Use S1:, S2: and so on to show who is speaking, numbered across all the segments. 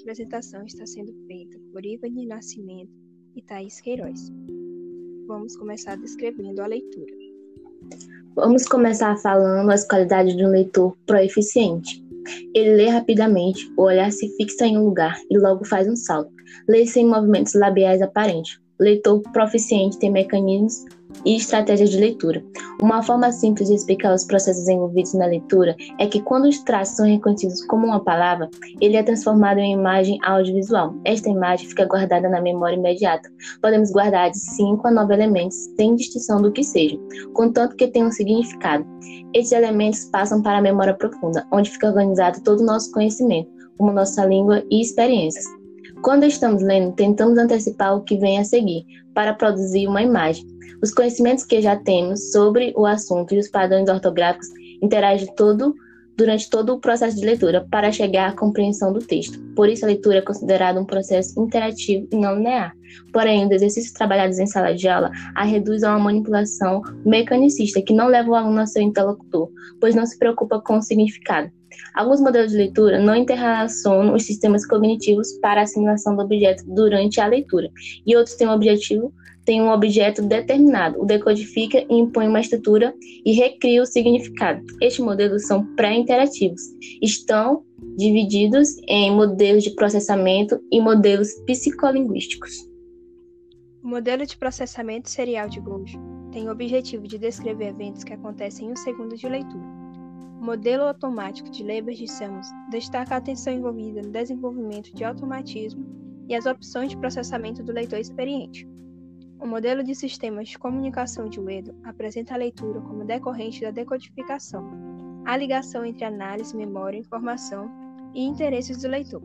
S1: apresentação está sendo feita por Ivani Nascimento e Thaís Queiroz. Vamos começar descrevendo a leitura.
S2: Vamos começar falando as qualidades de um leitor proeficiente. Ele lê rapidamente, o olhar se fixa em um lugar e logo faz um salto. Lê sem movimentos labiais aparentes. Leitor proficiente tem mecanismos e estratégias de leitura. Uma forma simples de explicar os processos envolvidos na leitura é que quando os traços são reconhecidos como uma palavra, ele é transformado em imagem audiovisual. Esta imagem fica guardada na memória imediata. Podemos guardar de 5 a 9 elementos, sem distinção do que seja, contanto que tenham um significado. Estes elementos passam para a memória profunda, onde fica organizado todo o nosso conhecimento, como nossa língua e experiências. Quando estamos lendo, tentamos antecipar o que vem a seguir, para produzir uma imagem. Os conhecimentos que já temos sobre o assunto e os padrões ortográficos interagem todo, durante todo o processo de leitura para chegar à compreensão do texto. Por isso, a leitura é considerada um processo interativo e não linear. Porém, os exercícios trabalhados em sala de aula a reduz a uma manipulação mecanicista que não leva o aluno a ser interlocutor, pois não se preocupa com o significado. Alguns modelos de leitura não interrelacionam os sistemas cognitivos para a assimilação do objeto durante a leitura, e outros têm um objetivo tem um objeto determinado, o decodifica e impõe uma estrutura e recria o significado. Estes modelos são pré-interativos. Estão divididos em modelos de processamento e modelos psicolinguísticos.
S1: O modelo de processamento serial de Golgi tem o objetivo de descrever eventos que acontecem em um segundo de leitura. O modelo automático de Leber de Samos destaca a atenção envolvida no desenvolvimento de automatismo e as opções de processamento do leitor experiente. O modelo de sistemas de comunicação de Uedo apresenta a leitura como decorrente da decodificação, a ligação entre análise, memória, informação e interesses do leitor.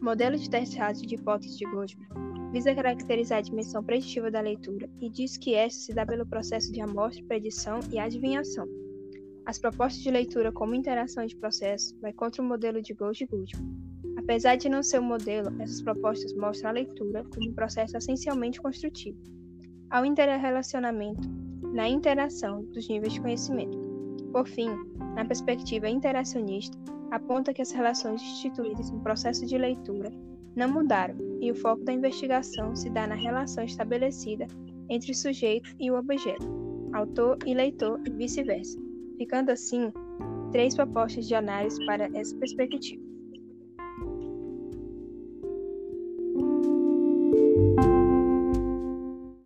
S1: O modelo de testado de hipótese de Goldman visa caracterizar a dimensão preditiva da leitura e diz que esta se dá pelo processo de amostra, predição e adivinhação. As propostas de leitura como interação de processo vai contra o modelo de Gold-Goodman. Apesar de não ser um modelo, essas propostas mostram a leitura como um processo essencialmente construtivo, ao interrelacionamento, na interação dos níveis de conhecimento. Por fim, na perspectiva interacionista, aponta que as relações instituídas no processo de leitura não mudaram e o foco da investigação se dá na relação estabelecida entre o sujeito e o objeto, autor e leitor e vice-versa, ficando assim três propostas de análise para essa perspectiva.